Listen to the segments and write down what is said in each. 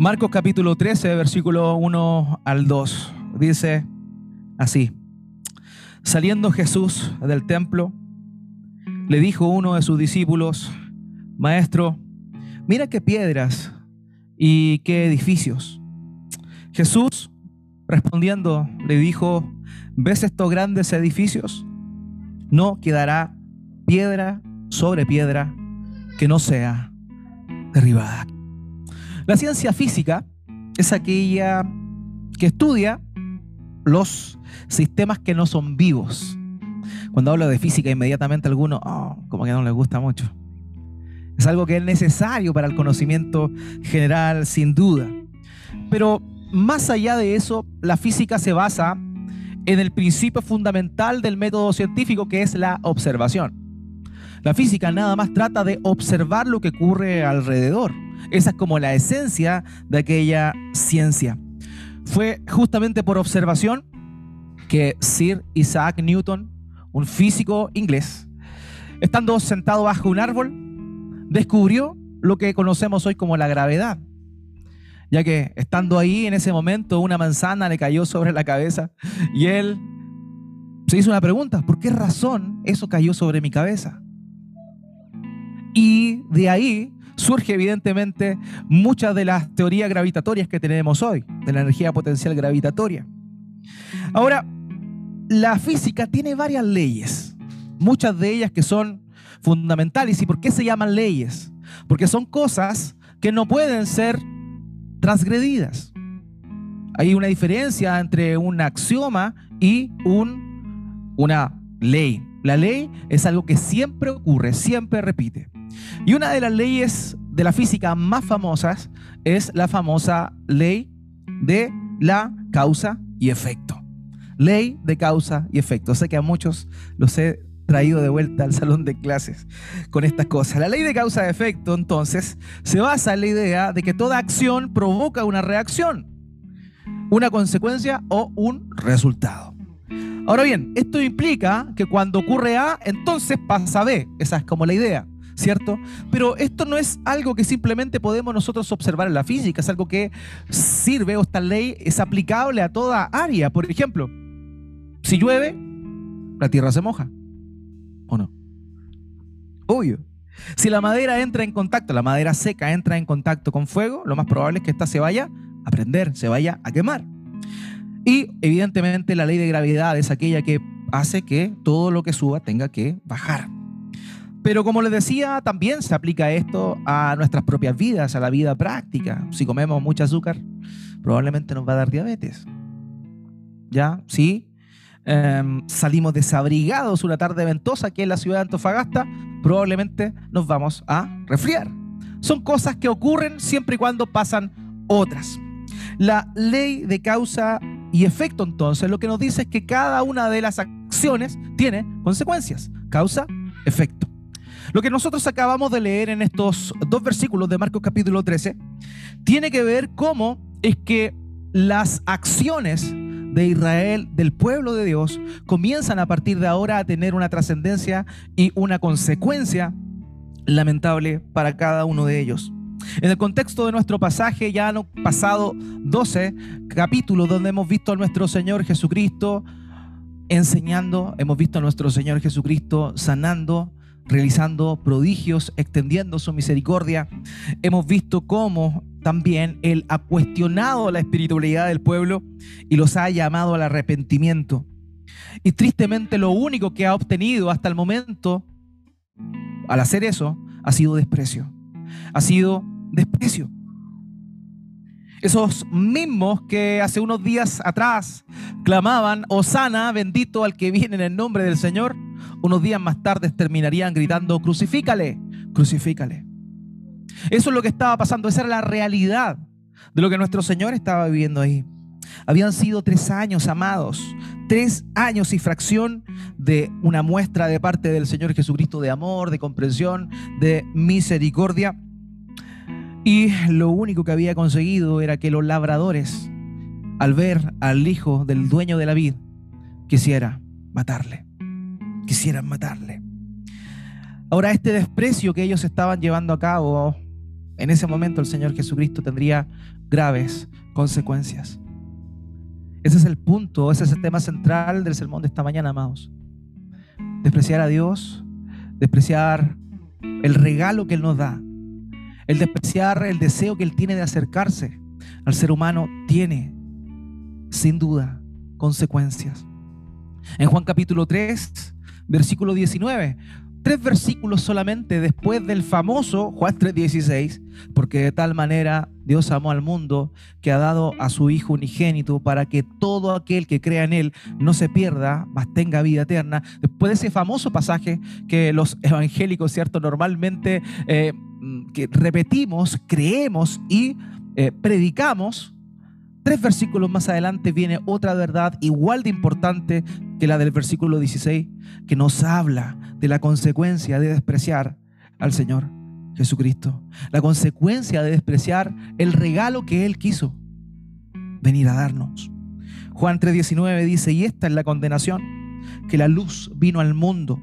Marcos capítulo 13, versículo 1 al 2. Dice así. Saliendo Jesús del templo, le dijo uno de sus discípulos, Maestro, mira qué piedras y qué edificios. Jesús, respondiendo, le dijo, ¿ves estos grandes edificios? No quedará piedra sobre piedra que no sea derribada. La ciencia física es aquella que estudia los sistemas que no son vivos. Cuando hablo de física, inmediatamente algunos, oh, como que no les gusta mucho. Es algo que es necesario para el conocimiento general, sin duda. Pero más allá de eso, la física se basa en el principio fundamental del método científico, que es la observación. La física nada más trata de observar lo que ocurre alrededor. Esa es como la esencia de aquella ciencia. Fue justamente por observación que Sir Isaac Newton, un físico inglés, estando sentado bajo un árbol, descubrió lo que conocemos hoy como la gravedad. Ya que estando ahí en ese momento una manzana le cayó sobre la cabeza y él se hizo una pregunta, ¿por qué razón eso cayó sobre mi cabeza? Y de ahí surge evidentemente muchas de las teorías gravitatorias que tenemos hoy, de la energía potencial gravitatoria. Ahora, la física tiene varias leyes, muchas de ellas que son fundamentales. ¿Y por qué se llaman leyes? Porque son cosas que no pueden ser transgredidas. Hay una diferencia entre un axioma y un, una ley. La ley es algo que siempre ocurre, siempre repite. Y una de las leyes de la física más famosas es la famosa ley de la causa y efecto. Ley de causa y efecto. Sé que a muchos los he traído de vuelta al salón de clases con estas cosas. La ley de causa y efecto, entonces, se basa en la idea de que toda acción provoca una reacción, una consecuencia o un resultado. Ahora bien, esto implica que cuando ocurre A, entonces pasa B. Esa es como la idea. ¿Cierto? Pero esto no es algo que simplemente podemos nosotros observar en la física, es algo que sirve o esta ley es aplicable a toda área. Por ejemplo, si llueve, la tierra se moja, ¿o no? Obvio. Si la madera entra en contacto, la madera seca entra en contacto con fuego, lo más probable es que ésta se vaya a prender, se vaya a quemar. Y evidentemente la ley de gravedad es aquella que hace que todo lo que suba tenga que bajar. Pero como les decía, también se aplica esto a nuestras propias vidas, a la vida práctica. Si comemos mucho azúcar, probablemente nos va a dar diabetes. ¿Ya? Sí. Em, salimos desabrigados una tarde ventosa aquí en la ciudad de Antofagasta, probablemente nos vamos a resfriar. Son cosas que ocurren siempre y cuando pasan otras. La ley de causa y efecto entonces lo que nos dice es que cada una de las acciones tiene consecuencias. Causa, efecto. Lo que nosotros acabamos de leer en estos dos versículos de Marcos capítulo 13 tiene que ver cómo es que las acciones de Israel, del pueblo de Dios, comienzan a partir de ahora a tener una trascendencia y una consecuencia lamentable para cada uno de ellos. En el contexto de nuestro pasaje, ya han pasado 12 capítulos donde hemos visto a nuestro Señor Jesucristo enseñando, hemos visto a nuestro Señor Jesucristo sanando, realizando prodigios, extendiendo su misericordia. Hemos visto cómo también Él ha cuestionado la espiritualidad del pueblo y los ha llamado al arrepentimiento. Y tristemente lo único que ha obtenido hasta el momento al hacer eso ha sido desprecio. Ha sido desprecio. Esos mismos que hace unos días atrás clamaban, Osana, bendito al que viene en el nombre del Señor, unos días más tarde terminarían gritando, crucifícale, crucifícale. Eso es lo que estaba pasando, esa era la realidad de lo que nuestro Señor estaba viviendo ahí. Habían sido tres años, amados, tres años y fracción de una muestra de parte del Señor Jesucristo de amor, de comprensión, de misericordia. Y lo único que había conseguido era que los labradores, al ver al hijo del dueño de la vid, quisiera matarle quisieran matarle. Ahora, este desprecio que ellos estaban llevando a cabo, en ese momento el Señor Jesucristo tendría graves consecuencias. Ese es el punto, ese es el tema central del sermón de esta mañana, amados. Despreciar a Dios, despreciar el regalo que Él nos da, el despreciar el deseo que Él tiene de acercarse al ser humano, tiene, sin duda, consecuencias. En Juan capítulo 3, versículo 19, tres versículos solamente después del famoso Juan 3:16, porque de tal manera Dios amó al mundo que ha dado a su Hijo unigénito para que todo aquel que crea en Él no se pierda, mas tenga vida eterna. Después de ese famoso pasaje que los evangélicos, ¿cierto? Normalmente eh, que repetimos, creemos y eh, predicamos, tres versículos más adelante viene otra verdad igual de importante que la del versículo 16, que nos habla de la consecuencia de despreciar al Señor Jesucristo. La consecuencia de despreciar el regalo que Él quiso venir a darnos. Juan 3:19 dice, y esta es la condenación, que la luz vino al mundo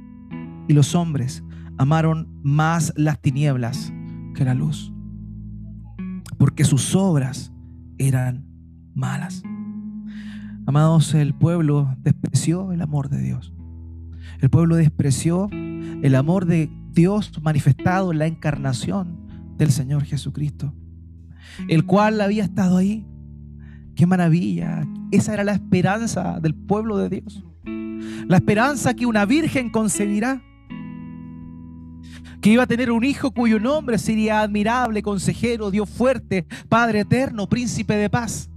y los hombres amaron más las tinieblas que la luz, porque sus obras eran malas. Amados, el pueblo despreció el amor de Dios. El pueblo despreció el amor de Dios manifestado en la encarnación del Señor Jesucristo, el cual había estado ahí. Qué maravilla. Esa era la esperanza del pueblo de Dios. La esperanza que una virgen concebirá. Que iba a tener un hijo cuyo nombre sería admirable, consejero, Dios fuerte, Padre eterno, príncipe de paz.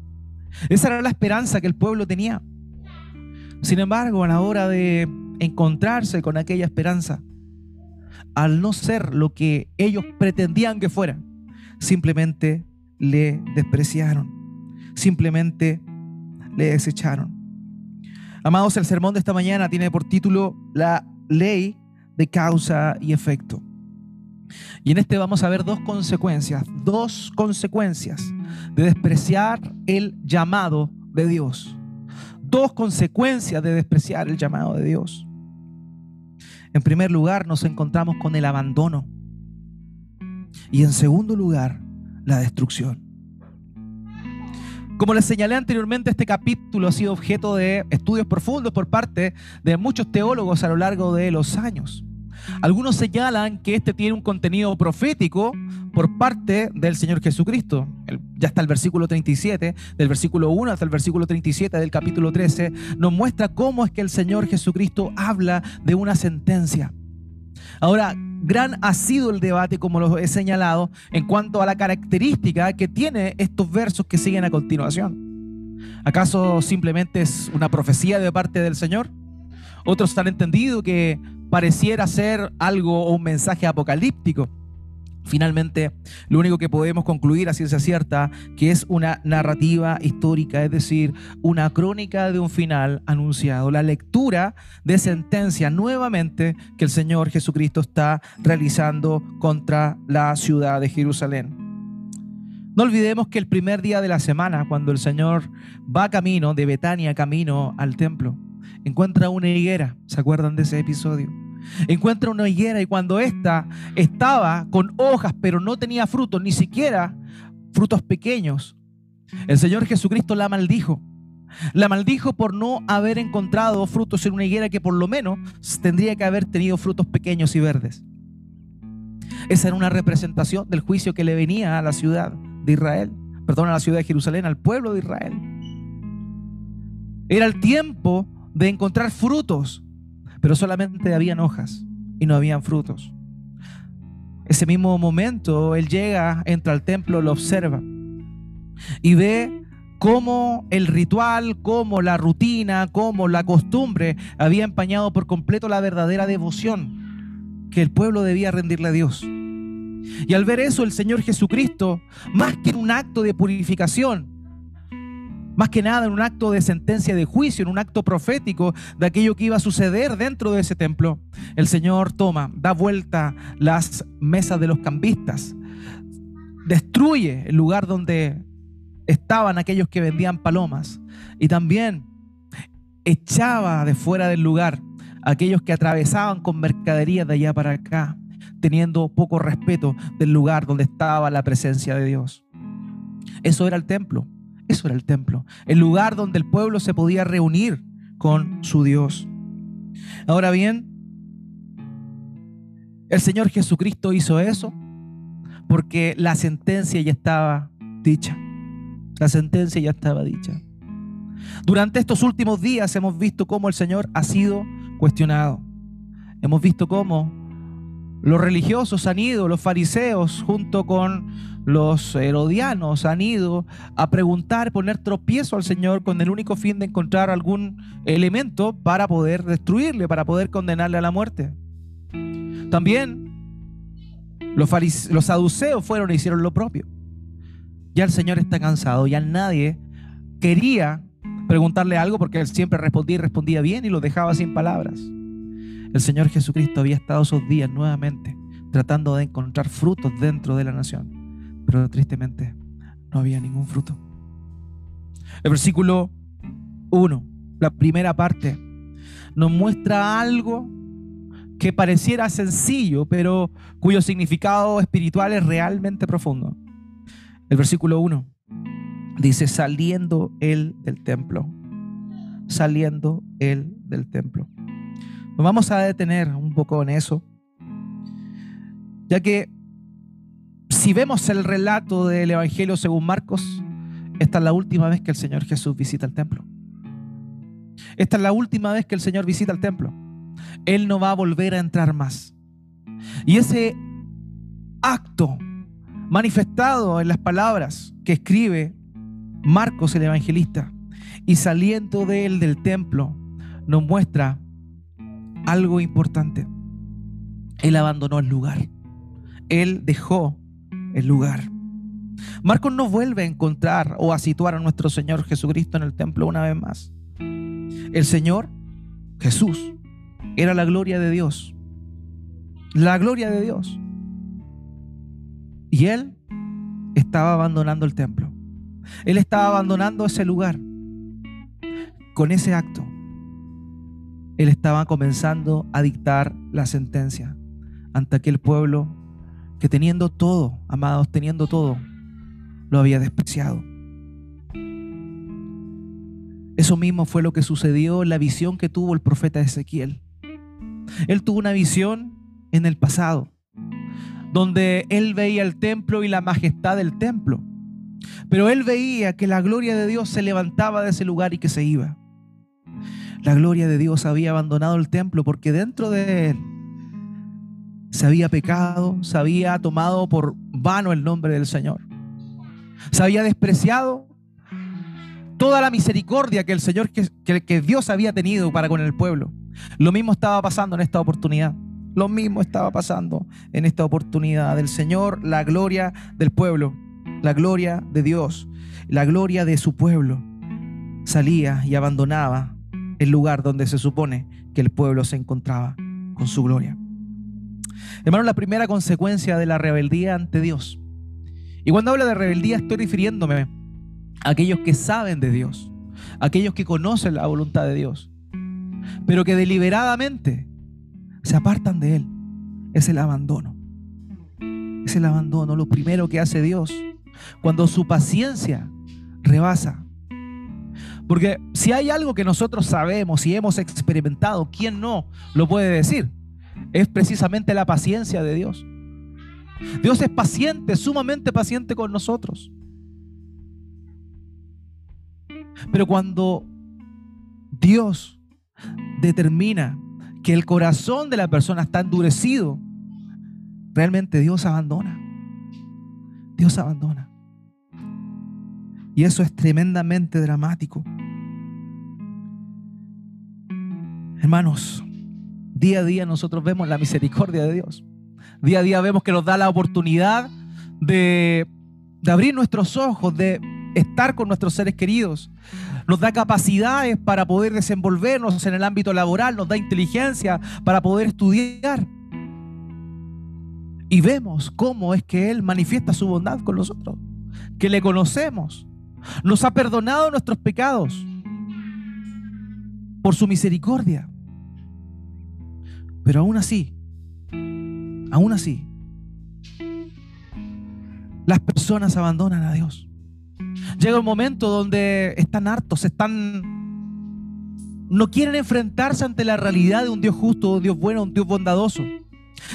Esa era la esperanza que el pueblo tenía. Sin embargo, a la hora de encontrarse con aquella esperanza, al no ser lo que ellos pretendían que fuera, simplemente le despreciaron, simplemente le desecharon. Amados, el sermón de esta mañana tiene por título La ley de causa y efecto. Y en este vamos a ver dos consecuencias, dos consecuencias de despreciar el llamado de Dios. Dos consecuencias de despreciar el llamado de Dios. En primer lugar, nos encontramos con el abandono. Y en segundo lugar, la destrucción. Como les señalé anteriormente, este capítulo ha sido objeto de estudios profundos por parte de muchos teólogos a lo largo de los años. Algunos señalan que este tiene un contenido profético por parte del Señor Jesucristo. Ya está el versículo 37, del versículo 1 hasta el versículo 37 del capítulo 13, nos muestra cómo es que el Señor Jesucristo habla de una sentencia. Ahora, gran ha sido el debate, como lo he señalado, en cuanto a la característica que tiene estos versos que siguen a continuación. ¿Acaso simplemente es una profecía de parte del Señor? Otros han entendido que pareciera ser algo o un mensaje apocalíptico. Finalmente, lo único que podemos concluir a ciencia cierta, que es una narrativa histórica, es decir, una crónica de un final anunciado, la lectura de sentencia nuevamente que el Señor Jesucristo está realizando contra la ciudad de Jerusalén. No olvidemos que el primer día de la semana, cuando el Señor va camino de Betania, camino al templo, encuentra una higuera. ¿Se acuerdan de ese episodio? Encuentra una higuera y cuando ésta estaba con hojas pero no tenía frutos, ni siquiera frutos pequeños, el Señor Jesucristo la maldijo. La maldijo por no haber encontrado frutos en una higuera que por lo menos tendría que haber tenido frutos pequeños y verdes. Esa era una representación del juicio que le venía a la ciudad de Israel, perdón, a la ciudad de Jerusalén, al pueblo de Israel. Era el tiempo de encontrar frutos, pero solamente habían hojas y no habían frutos. Ese mismo momento él llega, entra al templo, lo observa y ve cómo el ritual, cómo la rutina, cómo la costumbre había empañado por completo la verdadera devoción que el pueblo debía rendirle a Dios. Y al ver eso, el Señor Jesucristo, más que un acto de purificación, más que nada en un acto de sentencia de juicio, en un acto profético de aquello que iba a suceder dentro de ese templo. El Señor toma, da vuelta las mesas de los cambistas, destruye el lugar donde estaban aquellos que vendían palomas y también echaba de fuera del lugar a aquellos que atravesaban con mercadería de allá para acá, teniendo poco respeto del lugar donde estaba la presencia de Dios. Eso era el templo. Eso era el templo. El lugar donde el pueblo se podía reunir con su Dios. Ahora bien, el Señor Jesucristo hizo eso porque la sentencia ya estaba dicha. La sentencia ya estaba dicha. Durante estos últimos días hemos visto cómo el Señor ha sido cuestionado. Hemos visto cómo los religiosos han ido, los fariseos junto con los herodianos han ido a preguntar, poner tropiezo al Señor con el único fin de encontrar algún elemento para poder destruirle, para poder condenarle a la muerte. También los, los saduceos fueron e hicieron lo propio. Ya el Señor está cansado, ya nadie quería preguntarle algo porque él siempre respondía y respondía bien y lo dejaba sin palabras. El Señor Jesucristo había estado esos días nuevamente tratando de encontrar frutos dentro de la nación, pero tristemente no había ningún fruto. El versículo 1, la primera parte, nos muestra algo que pareciera sencillo, pero cuyo significado espiritual es realmente profundo. El versículo 1 dice, saliendo él del templo, saliendo él del templo. Vamos a detener un poco en eso, ya que si vemos el relato del Evangelio según Marcos, esta es la última vez que el Señor Jesús visita el templo. Esta es la última vez que el Señor visita el templo. Él no va a volver a entrar más. Y ese acto manifestado en las palabras que escribe Marcos el evangelista y saliendo de él del templo nos muestra algo importante. Él abandonó el lugar. Él dejó el lugar. Marcos no vuelve a encontrar o a situar a nuestro Señor Jesucristo en el templo una vez más. El Señor, Jesús, era la gloria de Dios. La gloria de Dios. Y Él estaba abandonando el templo. Él estaba abandonando ese lugar. Con ese acto él estaba comenzando a dictar la sentencia ante aquel pueblo que teniendo todo, amados, teniendo todo, lo había despreciado. Eso mismo fue lo que sucedió en la visión que tuvo el profeta Ezequiel. Él tuvo una visión en el pasado, donde él veía el templo y la majestad del templo. Pero él veía que la gloria de Dios se levantaba de ese lugar y que se iba la gloria de Dios había abandonado el templo porque dentro de él se había pecado, se había tomado por vano el nombre del Señor. Se había despreciado toda la misericordia que el Señor, que, que, Dios había tenido para con el pueblo. Lo mismo estaba pasando en esta oportunidad. Lo mismo estaba pasando en esta oportunidad del Señor, la gloria del pueblo, la gloria de Dios, la gloria de su pueblo. Salía y abandonaba el lugar donde se supone que el pueblo se encontraba con su gloria. Hermano, la primera consecuencia de la rebeldía ante Dios. Y cuando hablo de rebeldía estoy refiriéndome a aquellos que saben de Dios, aquellos que conocen la voluntad de Dios, pero que deliberadamente se apartan de Él. Es el abandono. Es el abandono, lo primero que hace Dios cuando su paciencia rebasa porque si hay algo que nosotros sabemos y hemos experimentado, ¿quién no lo puede decir? Es precisamente la paciencia de Dios. Dios es paciente, sumamente paciente con nosotros. Pero cuando Dios determina que el corazón de la persona está endurecido, realmente Dios abandona. Dios abandona. Y eso es tremendamente dramático. Hermanos, día a día nosotros vemos la misericordia de Dios. Día a día vemos que nos da la oportunidad de, abrir nuestros ojos, de estar con nuestros seres queridos. Nos da capacidades para poder desenvolvernos en el ámbito laboral, nos da inteligencia para poder estudiar. Y vemos cómo es que Él manifiesta su bondad con nosotros, que le conocemos. Nos ha perdonado nuestros pecados por su misericordia. Pero aún así, aún así, las personas abandonan a Dios. Llega un momento donde están hartos, están no quieren enfrentarse ante la realidad de un Dios justo, un Dios bueno, un Dios bondadoso.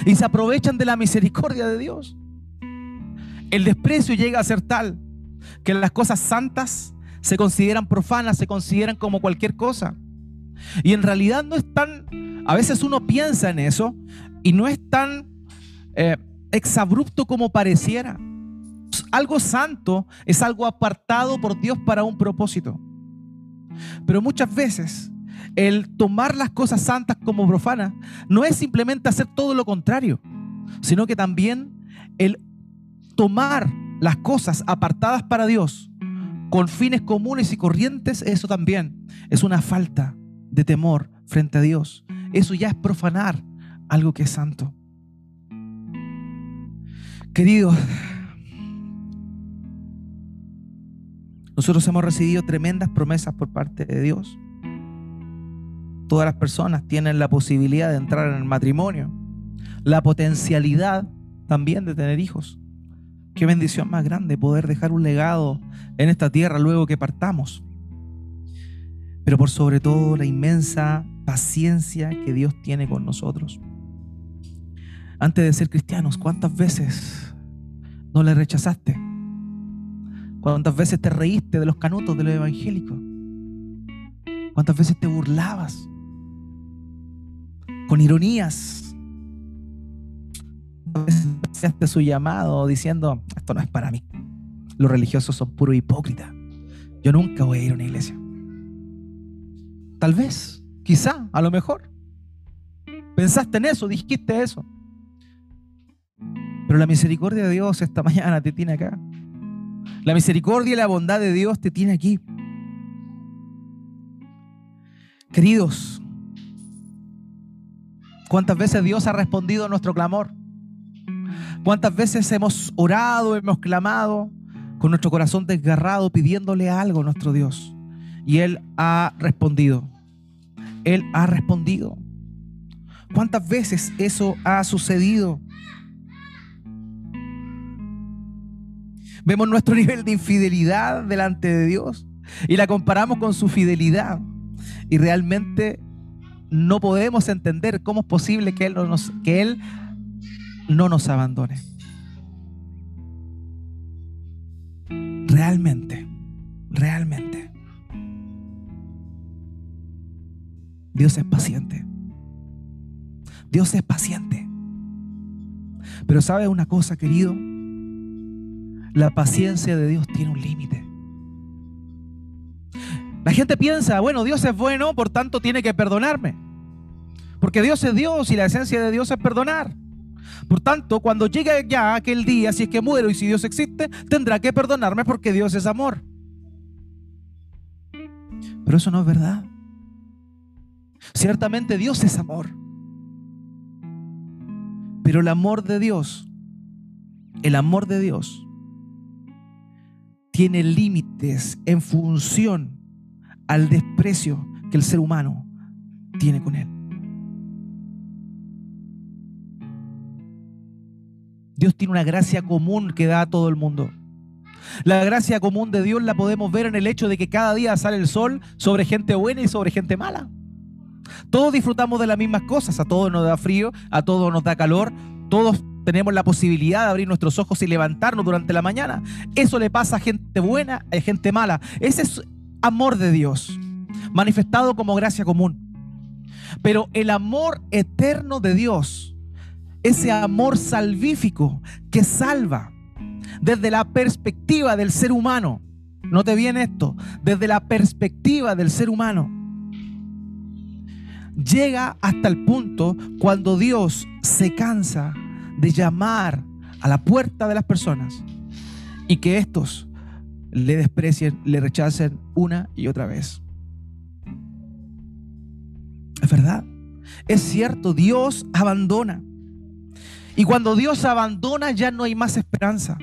Y se aprovechan de la misericordia de Dios. El desprecio llega a ser tal que las cosas santas se consideran profanas, se consideran como cualquier cosa. Y en realidad no es tan, a veces uno piensa en eso y no es tan eh, exabrupto como pareciera. Algo santo es algo apartado por Dios para un propósito. Pero muchas veces el tomar las cosas santas como profanas no es simplemente hacer todo lo contrario, sino que también el tomar las cosas apartadas para Dios con fines comunes y corrientes, eso también es una falta de temor frente a Dios. Eso ya es profanar algo que es santo. Queridos, nosotros hemos recibido tremendas promesas por parte de Dios. Todas las personas tienen la posibilidad de entrar en el matrimonio, la potencialidad también de tener hijos. Qué bendición más grande poder dejar un legado en esta tierra luego que partamos. Pero por sobre todo la inmensa paciencia que Dios tiene con nosotros. Antes de ser cristianos, ¿cuántas veces no le rechazaste? ¿Cuántas veces te reíste de los canutos de los evangélicos? ¿Cuántas veces te burlabas? con ironías. Hacerte su llamado diciendo, esto no es para mí. Los religiosos son puro hipócritas. Yo nunca voy a ir a una iglesia. Tal vez, quizá, a lo mejor. Pensaste en eso, dijiste eso. Pero la misericordia de Dios esta mañana te tiene acá. La misericordia y la bondad de Dios te tiene aquí. Queridos, ¿Cuántas veces Dios ha respondido a nuestro clamor? ¿Cuántas veces hemos orado, hemos clamado con nuestro corazón desgarrado pidiéndole algo a nuestro Dios? Y Él ha respondido. Él ha respondido. ¿Cuántas veces eso ha sucedido? Vemos nuestro nivel de infidelidad delante de Dios y la comparamos con su fidelidad. Y realmente no podemos entender cómo es posible que Él no nos, que Él no nos abandone. Realmente, realmente. Dios es paciente. Dios es paciente. Pero ¿sabe una cosa, querido? La paciencia de Dios tiene un límite. La gente piensa, bueno, Dios es bueno, por tanto tiene que perdonarme. Porque Dios es Dios y la esencia de Dios es perdonar. Por tanto, cuando llegue ya aquel día, si es que muero y si Dios existe, tendrá que perdonarme porque Dios es amor. Pero eso no es verdad. Ciertamente Dios es amor. Pero el amor de Dios, el amor de Dios, tiene límites en función al desprecio que el ser humano tiene con Él. Dios tiene una gracia común que da a todo el mundo. La gracia común de Dios la podemos ver en el hecho de que cada día sale el sol sobre gente buena y sobre gente mala. Todos disfrutamos de las mismas cosas, a todos nos da frío, a todos nos da calor, todos tenemos la posibilidad de abrir nuestros ojos y levantarnos durante la mañana. Eso le pasa a gente buena, a gente mala. Ese es amor de Dios, manifestado como gracia común. Pero el amor eterno de Dios, ese amor salvífico que salva desde la perspectiva del ser humano, no te viene esto, desde la perspectiva del ser humano, llega hasta el punto cuando Dios se cansa de llamar a la puerta de las personas y que estos le desprecien, le rechacen una y otra vez. Es verdad. Es cierto, Dios abandona. Y cuando Dios abandona ya no hay más esperanza.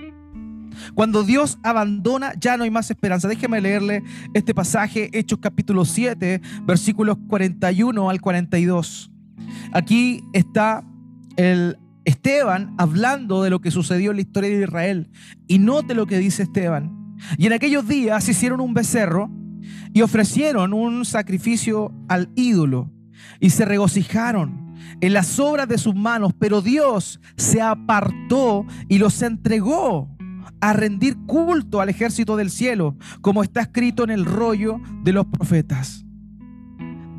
Cuando Dios abandona ya no hay más esperanza. Déjeme leerle este pasaje, Hechos capítulo 7, versículos 41 al 42. Aquí está el Esteban hablando de lo que sucedió en la historia de Israel. Y note lo que dice Esteban Y en aquellos días hicieron un becerro y ofrecieron un sacrificio al ídolo y se regocijaron en las obras de sus manos, pero Dios se apartó y los entregó a rendir culto al ejército del cielo, como está escrito en el rollo de los profetas.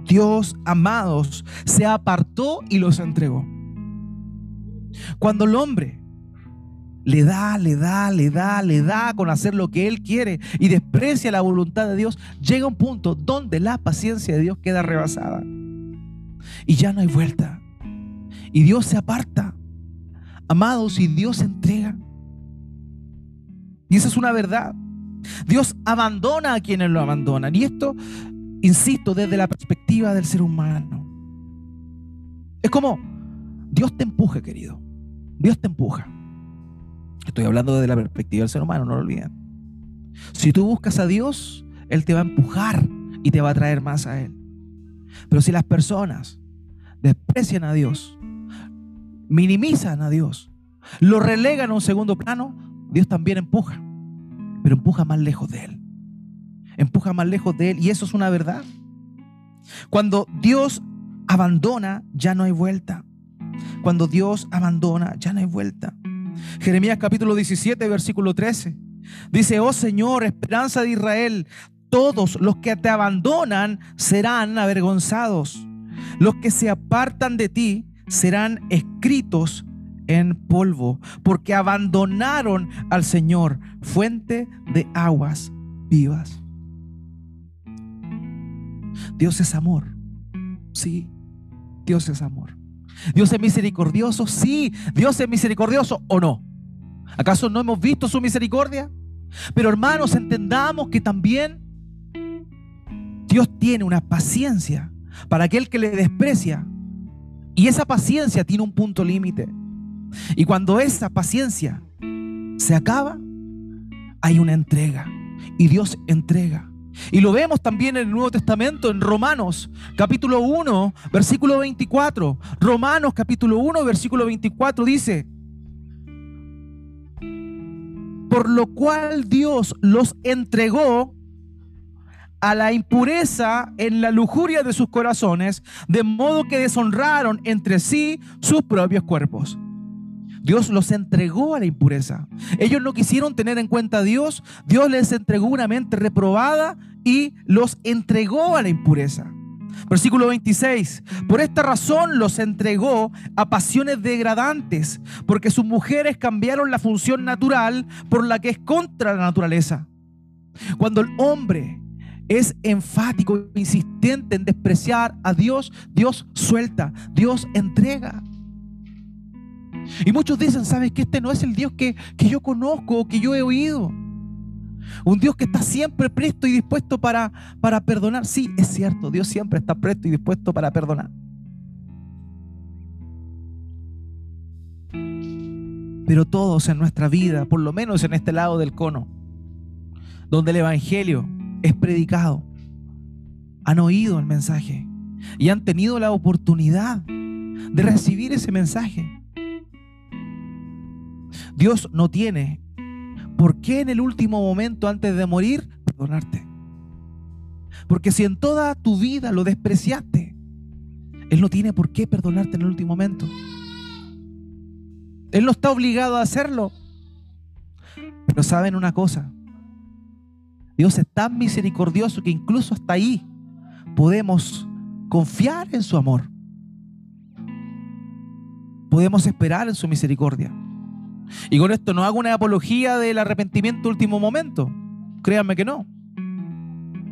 Dios, amados, se apartó y los entregó. Cuando el hombre le da, le da, le da, le da con hacer lo que él quiere y desprecia la voluntad de Dios, llega un punto donde la paciencia de Dios queda rebasada. Y ya no hay vuelta. Y Dios se aparta. Amados, y Dios se entrega. Y esa es una verdad. Dios abandona a quienes lo abandonan. Y esto, insisto, desde la perspectiva del ser humano. Es como, Dios te empuja, querido. Dios te empuja. Estoy hablando desde la perspectiva del ser humano, no lo olviden. Si tú buscas a Dios, Él te va a empujar y te va a traer más a Él. Pero si las personas desprecian a Dios, minimizan a Dios, lo relegan a un segundo plano, Dios también empuja, pero empuja más lejos de Él. Empuja más lejos de Él y eso es una verdad. Cuando Dios abandona, ya no hay vuelta. Cuando Dios abandona, ya no hay vuelta. Jeremías capítulo 17, versículo 13. Dice, oh Señor, esperanza de Israel, todos los que te abandonan serán avergonzados. Los que se apartan de ti serán escritos en polvo, porque abandonaron al Señor, fuente de aguas vivas. Dios es amor. Sí, Dios es amor. Dios es misericordioso. Sí, Dios es misericordioso o no. ¿Acaso no hemos visto su misericordia? Pero hermanos, entendamos que también Dios tiene una paciencia para aquel que le desprecia. Y esa paciencia tiene un punto límite. Y cuando esa paciencia se acaba, hay una entrega. Y Dios entrega. Y lo vemos también en el Nuevo Testamento, en Romanos capítulo 1, versículo 24. Romanos capítulo 1, versículo 24 dice, por lo cual Dios los entregó a la impureza en la lujuria de sus corazones, de modo que deshonraron entre sí sus propios cuerpos. Dios los entregó a la impureza. Ellos no quisieron tener en cuenta a Dios. Dios les entregó una mente reprobada y los entregó a la impureza. Versículo 26. Por esta razón los entregó a pasiones degradantes, porque sus mujeres cambiaron la función natural por la que es contra la naturaleza. Cuando el hombre es enfático, insistente en despreciar a Dios, Dios suelta, Dios entrega. Y muchos dicen, ¿sabes que este no es el Dios que, que yo conozco, que yo he oído? Un Dios que está siempre presto y dispuesto para, para perdonar. Sí, es cierto, Dios siempre está presto y dispuesto para perdonar. Pero todos en nuestra vida, por lo menos en este lado del cono, donde el Evangelio es predicado, han oído el mensaje y han tenido la oportunidad de recibir ese mensaje. Dios no tiene por qué en el último momento antes de morir perdonarte. Porque si en toda tu vida lo despreciaste, Él no tiene por qué perdonarte en el último momento. Él no está obligado a hacerlo. Pero saben una cosa, Dios es tan misericordioso que incluso hasta ahí podemos confiar en su amor. Podemos esperar en su misericordia. Y con esto no hago una apología del arrepentimiento último momento. Créanme que no.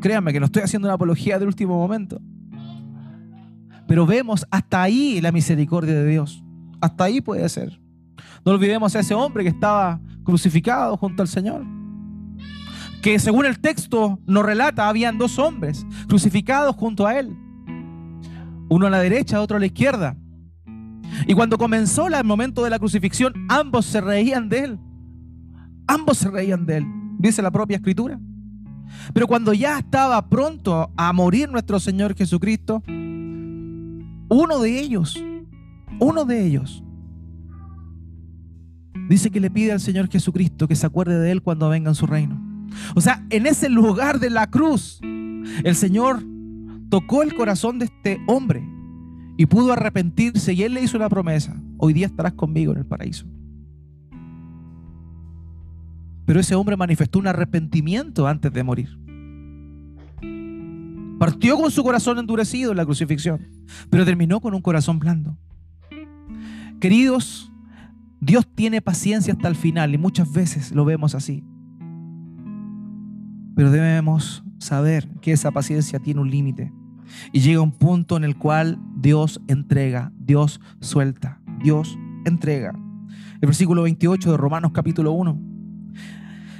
Créanme que no estoy haciendo una apología del último momento. Pero vemos hasta ahí la misericordia de Dios. Hasta ahí puede ser. No olvidemos a ese hombre que estaba crucificado junto al Señor. Que según el texto nos relata, habían dos hombres crucificados junto a él. Uno a la derecha, otro a la izquierda. Y cuando comenzó el momento de la crucifixión, ambos se reían de él. Ambos se reían de él, dice la propia escritura. Pero cuando ya estaba pronto a morir nuestro Señor Jesucristo, uno de ellos, uno de ellos, dice que le pide al Señor Jesucristo que se acuerde de él cuando venga en su reino. O sea, en ese lugar de la cruz, el Señor tocó el corazón de este hombre y pudo arrepentirse y él le hizo una promesa, hoy día estarás conmigo en el paraíso. Pero ese hombre manifestó un arrepentimiento antes de morir. Partió con su corazón endurecido en la crucifixión, pero terminó con un corazón blando. Queridos, Dios tiene paciencia hasta el final y muchas veces lo vemos así. Pero debemos saber que esa paciencia tiene un límite y llega un punto en el cual Dios entrega, Dios suelta, Dios entrega. El versículo 28 de Romanos capítulo 1.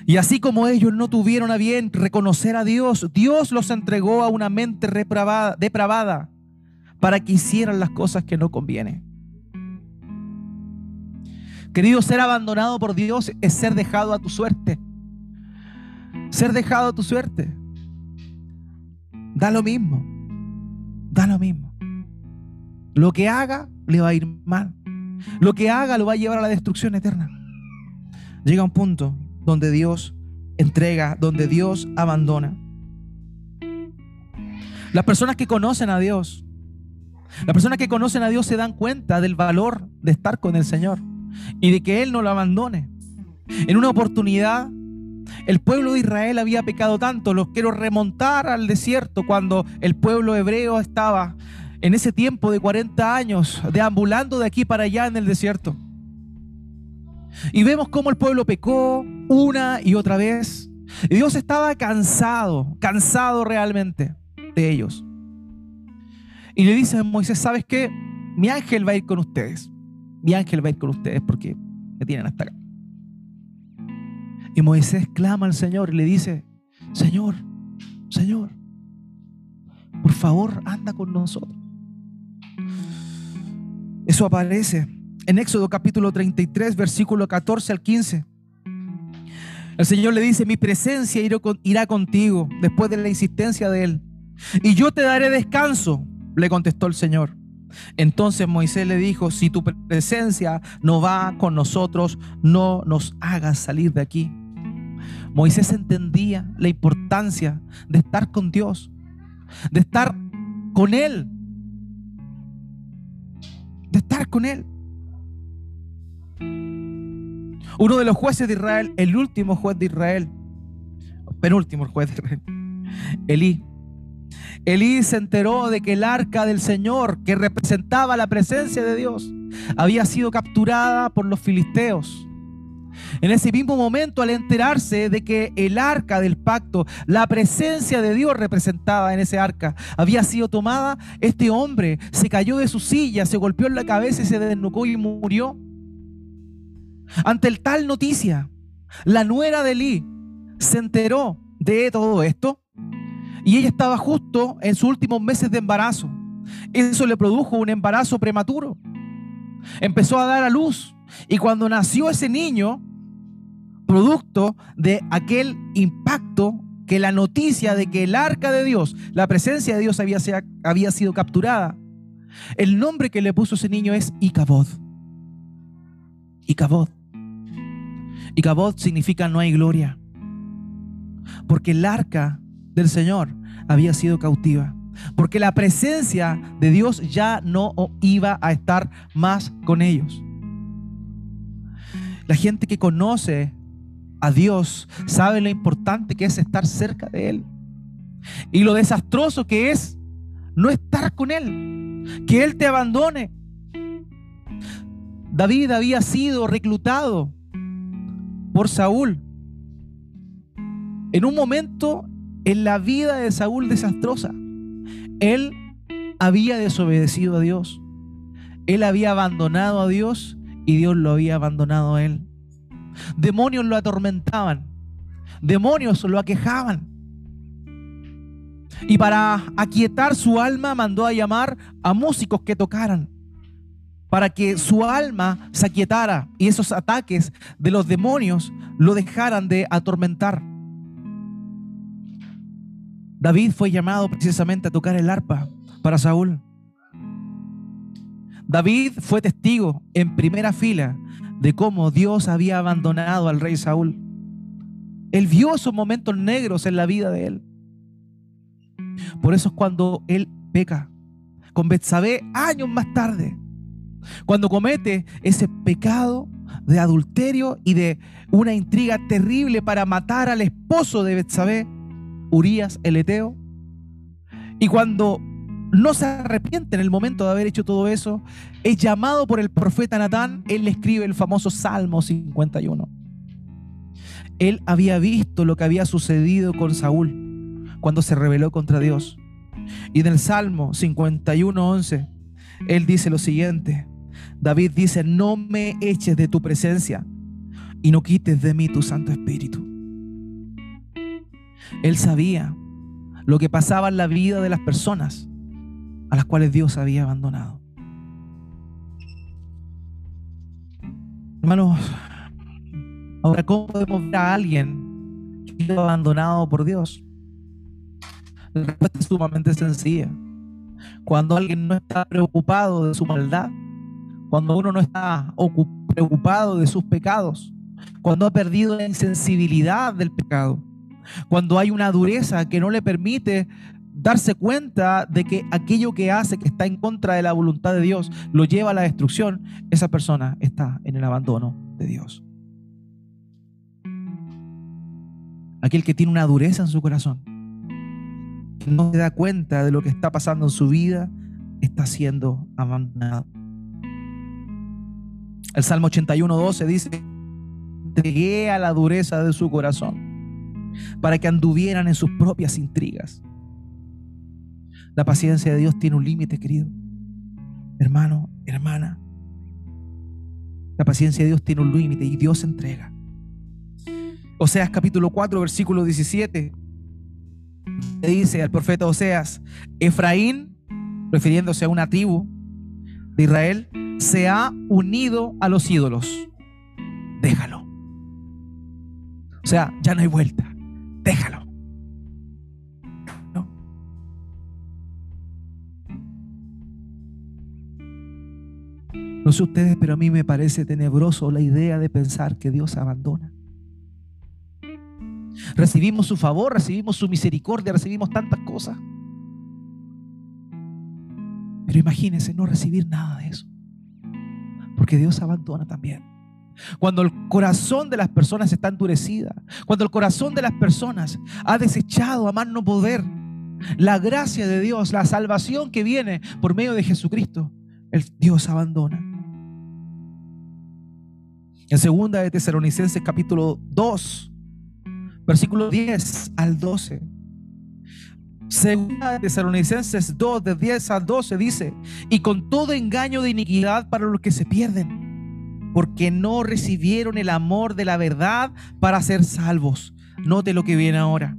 Y así como ellos no tuvieron a bien reconocer a Dios, Dios los entregó a una mente depravada, depravada para que hicieran las cosas que no convienen. Querido, ser abandonado por Dios es ser dejado a tu suerte. Ser dejado a tu suerte. Da lo mismo. Da lo mismo. Lo que haga le va a ir mal. Lo que haga lo va a llevar a la destrucción eterna. Llega un punto donde Dios entrega, donde Dios abandona. Las personas que conocen a Dios, las personas que conocen a Dios se dan cuenta del valor de estar con el Señor y de que Él no lo abandone. En una oportunidad, el pueblo de Israel había pecado tanto, los quiero remontar al desierto cuando el pueblo hebreo estaba en ese tiempo de 40 años deambulando de aquí para allá en el desierto. Y vemos cómo el pueblo pecó una y otra vez. Y Dios estaba cansado, cansado realmente de ellos. Y le dice a Moisés, ¿sabes qué? Mi ángel va a ir con ustedes. Mi ángel va a ir con ustedes porque me tienen hasta acá. Y Moisés clama al Señor y le dice, Señor, Señor, por favor, anda con nosotros. Eso aparece en Éxodo capítulo 33, versículo 14 al 15. El Señor le dice, mi presencia irá contigo después de la insistencia de él. Y yo te daré descanso, le contestó el Señor. Entonces Moisés le dijo, si tu presencia no va con nosotros, no nos hagas salir de aquí. Moisés entendía la importancia de estar con Dios, de estar con Él, de estar con Él. Uno de los jueces de Israel, el último juez de Israel, penúltimo juez de Israel, Elí. Elí se enteró de que el arca del Señor, que representaba la presencia de Dios, había sido capturada por los filisteos. En ese mismo momento, al enterarse de que el arca del pacto, la presencia de Dios representada en ese arca, había sido tomada, este hombre se cayó de su silla, se golpeó en la cabeza y se desnucó y murió. Ante el tal noticia, la nuera de Lee se enteró de todo esto y ella estaba justo en sus últimos meses de embarazo. Eso le produjo un embarazo prematuro. Empezó a dar a luz y cuando nació ese niño, producto de aquel impacto que la noticia de que el arca de Dios, la presencia de Dios había, sido capturada, el nombre que le puso ese niño es Icabod. Icabod. Y Cabot significa no hay gloria. Porque el arca del Señor había sido cautiva. Porque la presencia de Dios ya no iba a estar más con ellos. La gente que conoce a Dios sabe lo importante que es estar cerca de Él. Y lo desastroso que es no estar con Él. Que Él te abandone. David había sido reclutado por Saúl. En un momento en la vida de Saúl desastrosa, él había desobedecido a Dios. Él había abandonado a Dios y Dios lo había abandonado a él. Demonios lo atormentaban. Demonios lo aquejaban. Y para aquietar su alma mandó a llamar a músicos que tocaran para que su alma se aquietara y esos ataques de los demonios lo dejaran de atormentar. David fue llamado precisamente a tocar el arpa para Saúl. David fue testigo en primera fila de cómo Dios había abandonado al rey Saúl. Él vio esos momentos negros en la vida de él. Por eso es cuando él peca con Betsabé años más tarde. Cuando comete ese pecado de adulterio y de una intriga terrible para matar al esposo de Betsabé, Urias el Eteo. Y cuando no se arrepiente en el momento de haber hecho todo eso, es llamado por el profeta Natán, él le escribe el famoso Salmo 51. Él había visto lo que había sucedido con Saúl cuando se rebeló contra Dios. Y en el Salmo 51.11, él dice lo siguiente. David dice, no me eches de tu presencia y no quites de mí tu Santo Espíritu. Él sabía lo que pasaba en la vida de las personas a las cuales Dios había abandonado. Hermanos, ahora, ¿cómo podemos ver a alguien que ha abandonado por Dios? La respuesta es sumamente sencilla. Cuando alguien no está preocupado de su maldad, cuando uno no está preocupado de sus pecados, cuando ha perdido la insensibilidad del pecado, cuando hay una dureza que no le permite darse cuenta de que aquello que hace, que está en contra de la voluntad de Dios, lo lleva a la destrucción, esa persona está en el abandono de Dios. Aquel que tiene una dureza en su corazón, que no se da cuenta de lo que está pasando en su vida, está siendo abandonado. El Salmo 81, 12 dice, entregué a la dureza de su corazón para que anduvieran en sus propias intrigas. La paciencia de Dios tiene un límite, querido. Hermano, hermana. La paciencia de Dios tiene un límite y Dios entrega. Oseas capítulo 4, versículo 17. Le dice al profeta Oseas, Efraín, refiriéndose a una tribu de Israel, se ha unido a los ídolos. Déjalo. O sea, ya no hay vuelta. Déjalo. No sé ustedes, pero a mí me parece tenebroso la idea de pensar que Dios abandona. Recibimos su favor, recibimos su misericordia, recibimos tantas cosas. Pero imagínense no recibir nada de eso. Porque Dios abandona también. Cuando el corazón de las personas está endurecida, cuando el corazón de las personas ha desechado a más no poder la gracia de Dios, la salvación que viene por medio de Jesucristo, el Dios abandona. En segunda de Tesalonicenses capítulo 2, versículo 10 al 12. Segunda de Tesalonicenses 2, de 10 al 12 dice, y con todo engaño de iniquidad para los que se pierden, porque no recibieron el amor de la verdad para ser salvos. Note lo que viene ahora.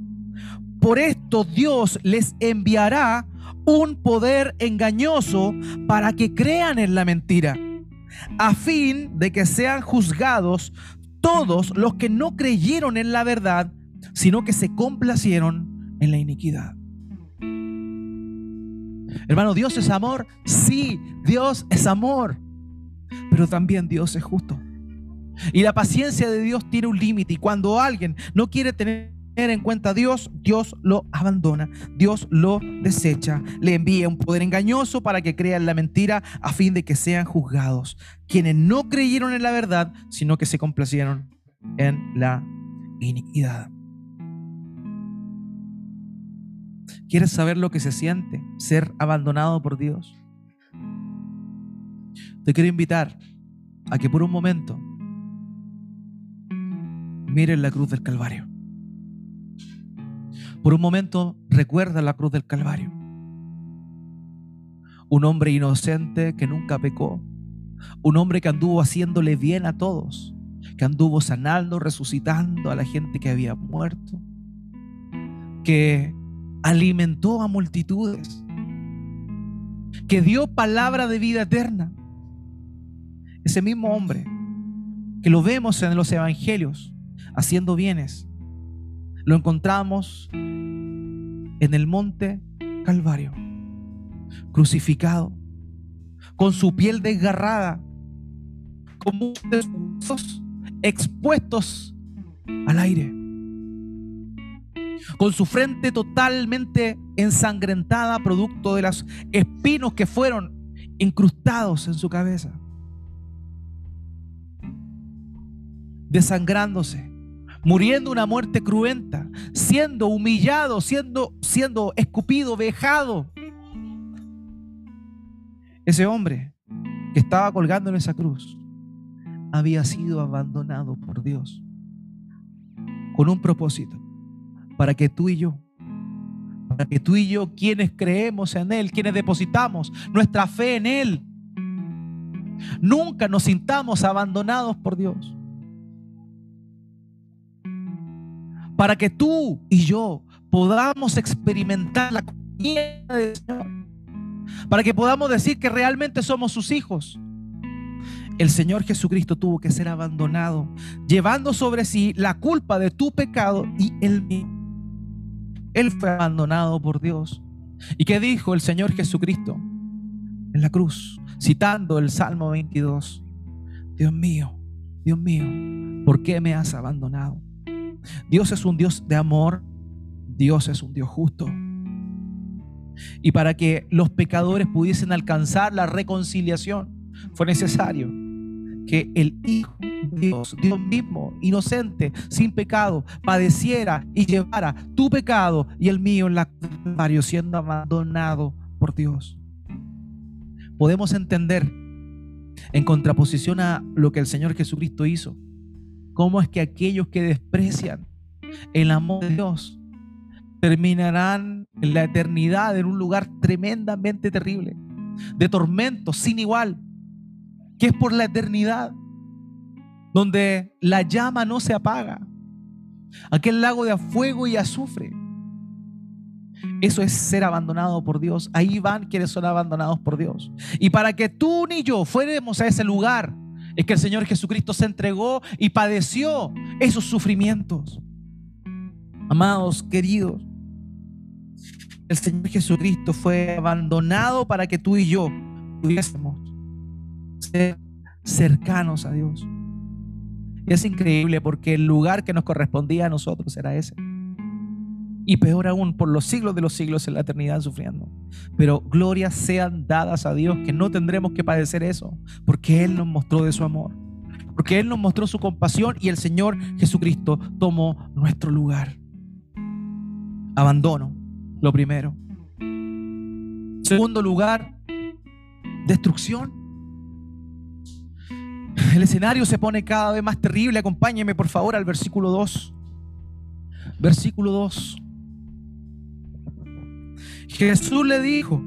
Por esto Dios les enviará un poder engañoso para que crean en la mentira a fin de que sean juzgados todos los que no creyeron en la verdad, sino que se complacieron en la iniquidad. Hermano, Dios es amor. Sí, Dios es amor. Pero también Dios es justo. Y la paciencia de Dios tiene un límite. Y cuando alguien no quiere tener en cuenta a Dios, Dios lo abandona, Dios lo desecha, le envía un poder engañoso para que crean la mentira a fin de que sean juzgados. Quienes no creyeron en la verdad, sino que se complacieron en la iniquidad. ¿Quieres saber lo que se siente ser abandonado por Dios? Te quiero invitar a que por un momento miren la cruz del Calvario. Por un momento recuerda la cruz del Calvario. Un hombre inocente que nunca pecó. Un hombre que anduvo haciéndole bien a todos. Que anduvo sanando, resucitando a la gente que había muerto. Que alimentó a multitudes. Que dio palabra de vida eterna. Ese mismo hombre que lo vemos en los evangelios haciendo bienes lo encontramos en el monte Calvario, crucificado, con su piel desgarrada, con muchos expuestos al aire. con su frente totalmente ensangrentada, producto de los espinos que fueron incrustados en su cabeza, desangrándose, muriendo una muerte cruenta, siendo humillado, siendo, siendo escupido, vejado. Ese hombre que estaba colgando en esa cruz había sido abandonado por Dios con un propósito, para que tú y yo, para que tú y yo, quienes creemos en Él, quienes depositamos nuestra fe en Él, nunca nos sintamos abandonados por Dios. Para que tú y yo podamos experimentar la compañía Señor. Para que podamos decir que realmente somos sus hijos el Señor Jesucristo tuvo que ser abandonado, llevando sobre sí la culpa de tu pecado y el mío. Él fue abandonado por Dios. ¿Y qué dijo el Señor Jesucristo en la cruz? Citando el Salmo 22. Dios mío, Dios mío, ¿por qué me has abandonado? Dios es un Dios de amor, Dios es un Dios justo. Y para que los pecadores pudiesen alcanzar la reconciliación, fue necesario que el Hijo de Dios, Dios mismo, inocente, sin pecado, padeciera y llevara tu pecado y el mío en la cruz, siendo abandonado por Dios. Podemos entender, en contraposición a lo que el Señor Jesucristo hizo, cómo es que aquellos que desprecian el amor de Dios terminarán en la eternidad en un lugar tremendamente terrible, de tormento sin igual que es por la eternidad, donde la llama no se apaga, aquel lago de fuego y azufre. Eso es ser abandonado por Dios. Ahí van quienes son abandonados por Dios. Y para que tú ni yo fuéramos a ese lugar, es que el Señor Jesucristo se entregó y padeció esos sufrimientos. Amados, queridos, el Señor Jesucristo fue abandonado para que tú y yo pudiésemos ser cercanos a Dios. Y es increíble porque el lugar que nos correspondía a nosotros era ese. Y peor aún, por los siglos de los siglos en la eternidad sufriendo. Pero glorias sean dadas a Dios que no tendremos que padecer eso, porque Él nos mostró de su amor, porque Él nos mostró su compasión y el Señor Jesucristo tomó nuestro lugar. Abandono, lo primero. Segundo lugar, destrucción. El escenario se pone cada vez más terrible. Acompáñeme por favor al versículo 2. Versículo 2. Jesús le dijo,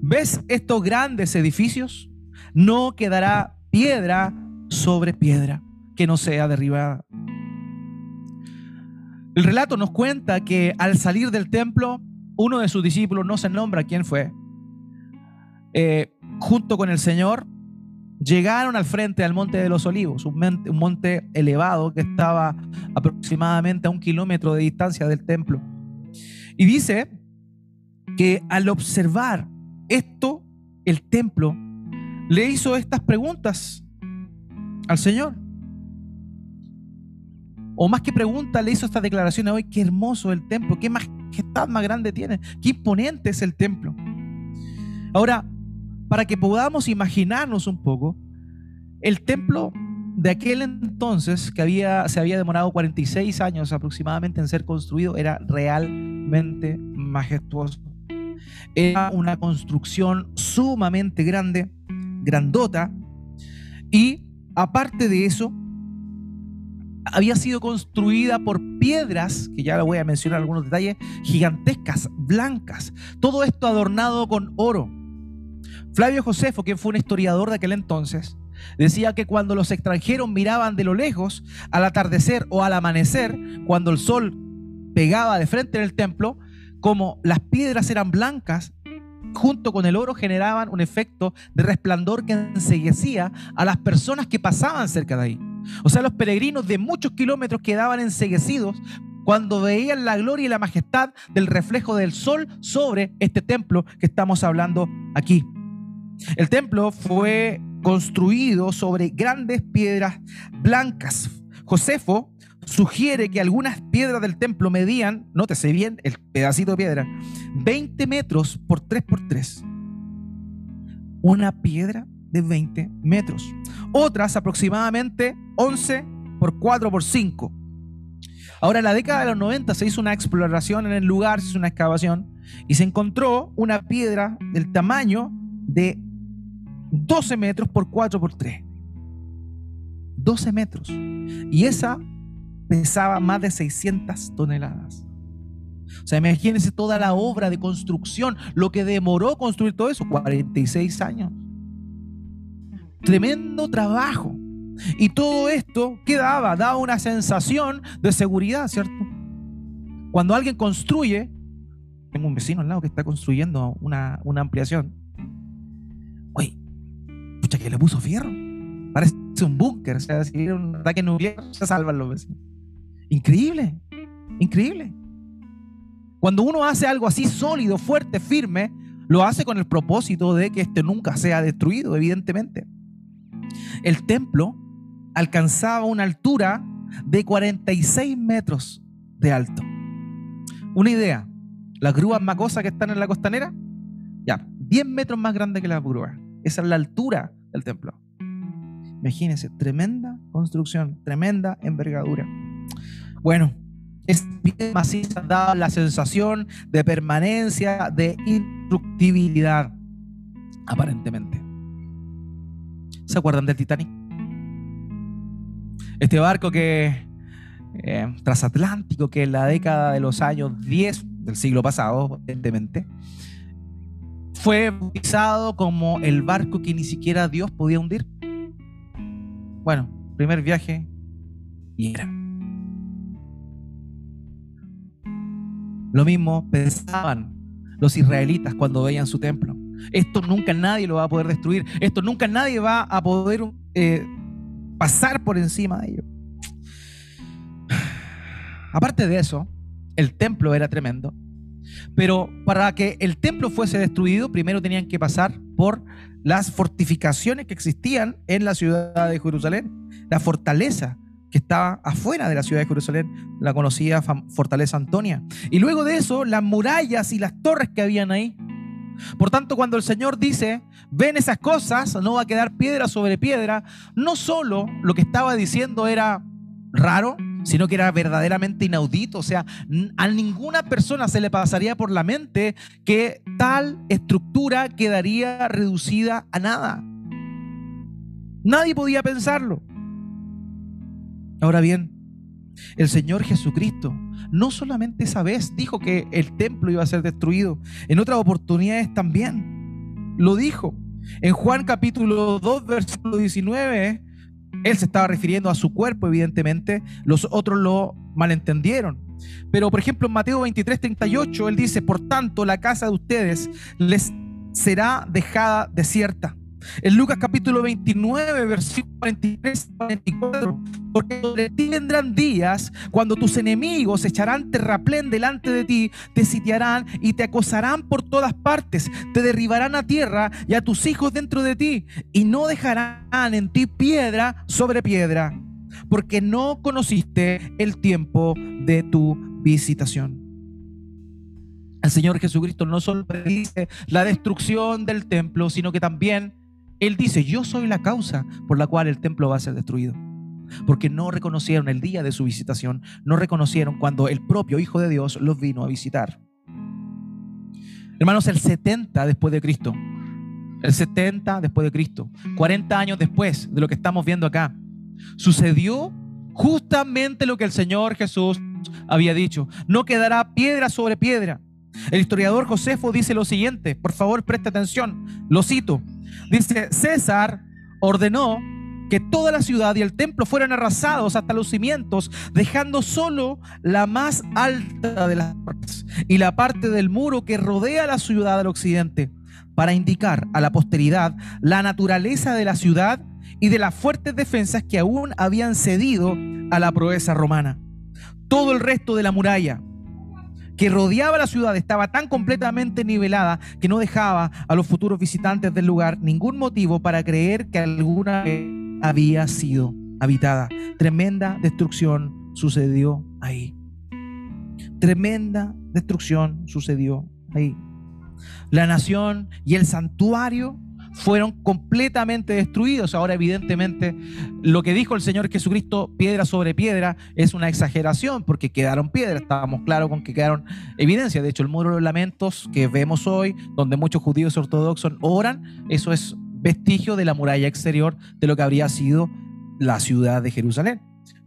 ¿ves estos grandes edificios? No quedará piedra sobre piedra que no sea derribada. El relato nos cuenta que al salir del templo, uno de sus discípulos, no se nombra quién fue, eh, junto con el Señor, Llegaron al frente al Monte de los Olivos, un monte, elevado que estaba aproximadamente a un kilómetro de distancia del templo. Y dice que al observar esto, el templo le hizo estas preguntas al Señor. O más que pregunta, le hizo esta declaración hoy, qué hermoso el templo, qué majestad más grande tiene, qué imponente es el templo. Ahora, para que podamos imaginarnos un poco, el templo de aquel entonces, que había, se había demorado 46 años aproximadamente en ser construido, era realmente majestuoso. Era una construcción sumamente grande, grandota, y aparte de eso, había sido construida por piedras, que ya le voy a mencionar algunos detalles, gigantescas, blancas, todo esto adornado con oro. Flavio Josefo, quien fue un historiador de aquel entonces, decía que cuando los extranjeros miraban de lo lejos, al atardecer o al amanecer, cuando el sol pegaba de frente en el templo, como las piedras eran blancas, junto con el oro generaban un efecto de resplandor que enseguecía a las personas que pasaban cerca de ahí. O sea, los peregrinos de muchos kilómetros quedaban enseguecidos cuando veían la gloria y la majestad del reflejo del sol sobre este templo que estamos hablando aquí. El templo fue construido sobre grandes piedras blancas. Josefo sugiere que algunas piedras del templo medían, nótese bien el pedacito de piedra, 20 metros por 3 por 3. Una piedra de 20 metros. Otras aproximadamente 11 por 4 por 5. Ahora, en la década de los 90 se hizo una exploración en el lugar, se hizo una excavación y se encontró una piedra del tamaño de 12 metros por 4 por 3. 12 metros. Y esa pesaba más de 600 toneladas. O sea, imagínense toda la obra de construcción, lo que demoró construir todo eso, 46 años. Tremendo trabajo. Y todo esto, ¿qué daba? Daba una sensación de seguridad, ¿cierto? Cuando alguien construye, tengo un vecino al lado que está construyendo una, ampliación. Oye, pucha que le puso fierro. Parece un búnker, o sea, si hay un ataque nuclear, se salvan los vecinos. Increíble, increíble. Cuando uno hace algo así sólido, fuerte, firme, lo hace con el propósito de que este nunca sea destruido, evidentemente. El templo alcanzaba una altura de 46 metros de alto. Una idea, las grúas macosas que están en la costanera, ya, 10 metros más grande que las grúas. Esa es la altura del templo. Imagínense, tremenda construcción, tremenda envergadura. Bueno, es bien maciza daba la sensación de permanencia, de indestructibilidad, aparentemente. ¿Se acuerdan del Titanic? Este barco que eh, transatlántico que en la década de los años 10 del siglo pasado, evidentemente, fue bautizado como el barco que ni siquiera Dios podía hundir. Bueno, primer viaje y era. Lo mismo pensaban los israelitas cuando veían su templo. Esto nunca nadie lo va a poder destruir. Esto nunca nadie va a poder eh, pasar por encima de ellos. Aparte de eso, el templo era tremendo. Pero para que el templo fuese destruido, primero tenían que pasar por las fortificaciones que existían en la ciudad de Jerusalén, la fortaleza que estaba afuera de la ciudad de Jerusalén, la conocida fortaleza Antonia. Y luego de eso, las murallas y las torres que habían ahí. Por tanto, cuando el Señor dice, ven esas cosas, no va a quedar piedra sobre piedra, no solo lo que estaba diciendo era raro, sino que era verdaderamente inaudito. O sea, a ninguna persona se le pasaría por la mente que tal estructura quedaría reducida a nada. Nadie podía pensarlo. Ahora bien, el Señor Jesucristo no solamente esa vez dijo que el templo iba a ser destruido, en otras oportunidades también lo dijo. En Juan capítulo 2, versículo 19, él se estaba refiriendo a su cuerpo, evidentemente, los otros lo malentendieron. Pero, por ejemplo, en Mateo 23, 38, él dice, por tanto, la casa de ustedes les será dejada desierta en Lucas capítulo 29, versículo 43 44, porque sobre ti vendrán días cuando tus enemigos echarán terraplén delante de ti, te sitiarán y te acosarán por todas partes, te derribarán a tierra y a tus hijos dentro de ti, y no dejarán en ti piedra sobre piedra, porque no conociste el tiempo de tu visitación. El Señor Jesucristo no solo dice la destrucción del templo, sino que también él dice, yo soy la causa por la cual el templo va a ser destruido. Porque no reconocieron el día de su visitación, no reconocieron cuando el propio Hijo de Dios los vino a visitar. Hermanos, el 70 después de Cristo, el 70 después de Cristo, 40 años después de lo que estamos viendo acá, sucedió justamente lo que el Señor Jesús había dicho. No quedará piedra sobre piedra. El historiador Josefo dice lo siguiente, por favor preste atención, lo cito. Dice, César ordenó que toda la ciudad y el templo fueran arrasados hasta los cimientos, dejando solo la más alta de las partes y la parte del muro que rodea la ciudad al occidente, para indicar a la posteridad la naturaleza de la ciudad y de las fuertes defensas que aún habían cedido a la proeza romana. Todo el resto de la muralla, que rodeaba la ciudad estaba tan completamente nivelada que no dejaba a los futuros visitantes del lugar ningún motivo para creer que alguna vez había sido habitada. Tremenda destrucción sucedió ahí. Tremenda destrucción sucedió ahí. La nación y el santuario fueron completamente destruidos. Ahora, evidentemente, lo que dijo el Señor Jesucristo, piedra sobre piedra, es una exageración, porque quedaron piedras, estábamos claros con que quedaron evidencia. De hecho, el muro de los lamentos que vemos hoy, donde muchos judíos ortodoxos oran, eso es vestigio de la muralla exterior de lo que habría sido la ciudad de Jerusalén,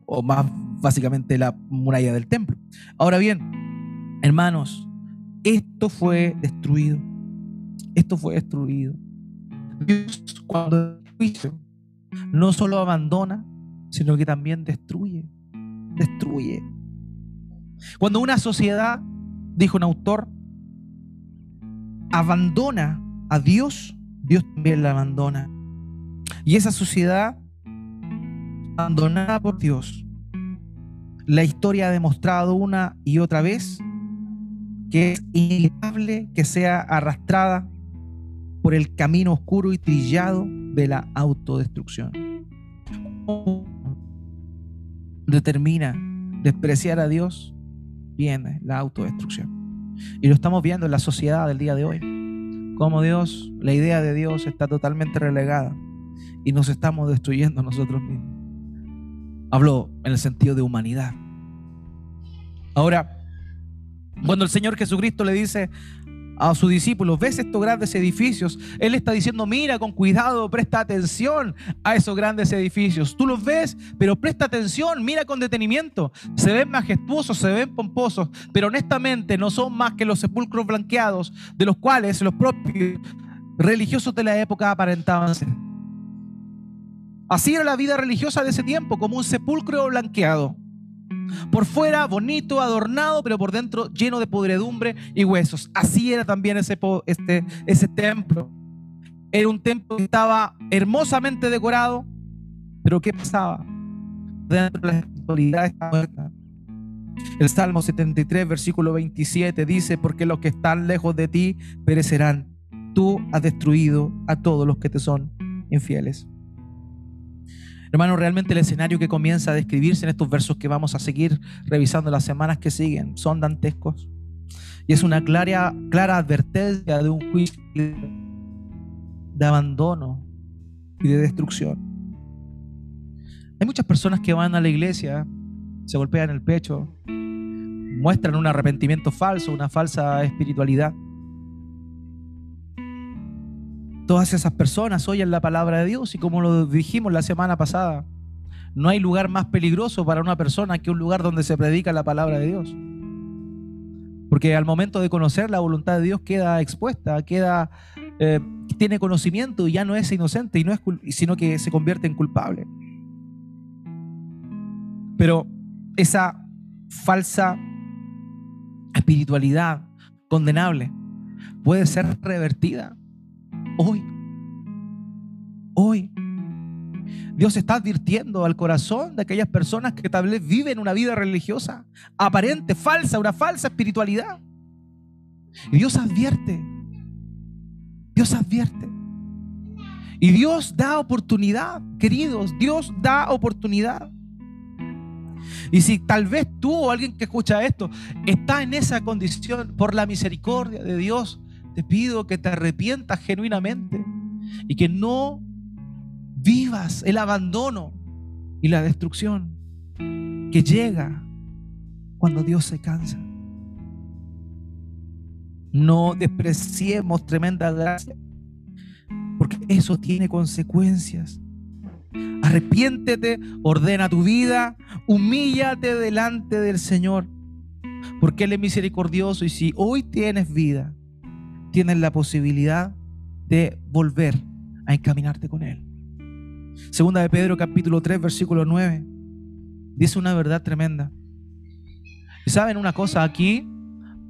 o más básicamente la muralla del templo. Ahora bien, hermanos, esto fue destruido. Esto fue destruido. Dios cuando juicio no solo abandona, sino que también destruye. Destruye. Cuando una sociedad, dijo un autor, abandona a Dios, Dios también la abandona. Y esa sociedad abandonada por Dios, la historia ha demostrado una y otra vez que es inevitable que sea arrastrada por el camino oscuro y trillado de la autodestrucción. Determina despreciar a Dios, viene la autodestrucción. Y lo estamos viendo en la sociedad del día de hoy. Como Dios, la idea de Dios está totalmente relegada y nos estamos destruyendo nosotros mismos. Hablo en el sentido de humanidad. Ahora, cuando el Señor Jesucristo le dice a sus discípulos, ves estos grandes edificios, Él está diciendo, mira con cuidado, presta atención a esos grandes edificios. Tú los ves, pero presta atención, mira con detenimiento. Se ven majestuosos, se ven pomposos, pero honestamente no son más que los sepulcros blanqueados de los cuales los propios religiosos de la época aparentaban ser. Así era la vida religiosa de ese tiempo, como un sepulcro blanqueado. Por fuera bonito, adornado, pero por dentro lleno de podredumbre y huesos. Así era también ese, este, ese templo. Era un templo que estaba hermosamente decorado, pero ¿qué pasaba? Dentro de la espiritualidad está muerta. El Salmo 73, versículo 27 dice, porque los que están lejos de ti perecerán. Tú has destruido a todos los que te son infieles. Hermano, realmente el escenario que comienza a describirse en estos versos que vamos a seguir revisando las semanas que siguen son dantescos. Y es una clara, clara advertencia de un juicio de abandono y de destrucción. Hay muchas personas que van a la iglesia, se golpean el pecho, muestran un arrepentimiento falso, una falsa espiritualidad. Todas esas personas oyen la palabra de Dios y como lo dijimos la semana pasada, no hay lugar más peligroso para una persona que un lugar donde se predica la palabra de Dios. Porque al momento de conocer la voluntad de Dios queda expuesta, queda, eh, tiene conocimiento y ya no es inocente, y no es, sino que se convierte en culpable. Pero esa falsa espiritualidad condenable puede ser revertida Hoy. Hoy. Dios está advirtiendo al corazón de aquellas personas que tal vez viven una vida religiosa, aparente, falsa, una falsa espiritualidad. Y Dios advierte. Dios advierte. Y Dios da oportunidad, queridos. Dios da oportunidad. Y si tal vez tú o alguien que escucha esto está en esa condición por la misericordia de Dios, te pido que te arrepientas genuinamente y que no vivas el abandono y la destrucción que llega cuando Dios se cansa. No despreciemos tremenda gracia, porque eso tiene consecuencias. Arrepiéntete, ordena tu vida, humíllate delante del Señor, porque Él es misericordioso y si hoy tienes vida, tienes la posibilidad de volver a encaminarte con Él. Segunda de Pedro capítulo 3 versículo 9 dice una verdad tremenda. Y saben una cosa aquí,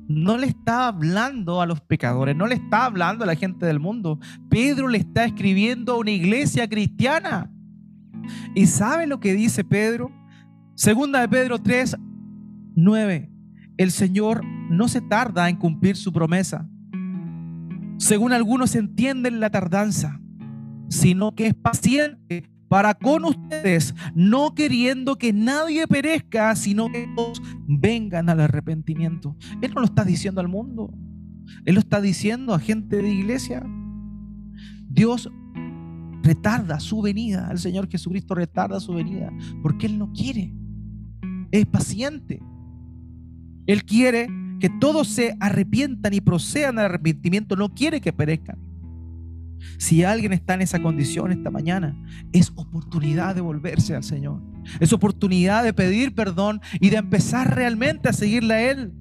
no le está hablando a los pecadores, no le está hablando a la gente del mundo. Pedro le está escribiendo a una iglesia cristiana. ¿Y sabe lo que dice Pedro? Segunda de Pedro 3, 9. El Señor no se tarda en cumplir su promesa, según algunos entienden la tardanza, sino que es paciente para con ustedes, no queriendo que nadie perezca, sino que todos vengan al arrepentimiento. Él no lo está diciendo al mundo, Él lo está diciendo a gente de iglesia. Dios retarda su venida, el Señor Jesucristo retarda su venida, porque Él no quiere, es paciente. Él quiere que todos se arrepientan y procedan al arrepentimiento, no quiere que perezcan. Si alguien está en esa condición esta mañana, es oportunidad de volverse al Señor. Es oportunidad de pedir perdón y de empezar realmente a seguirle a Él.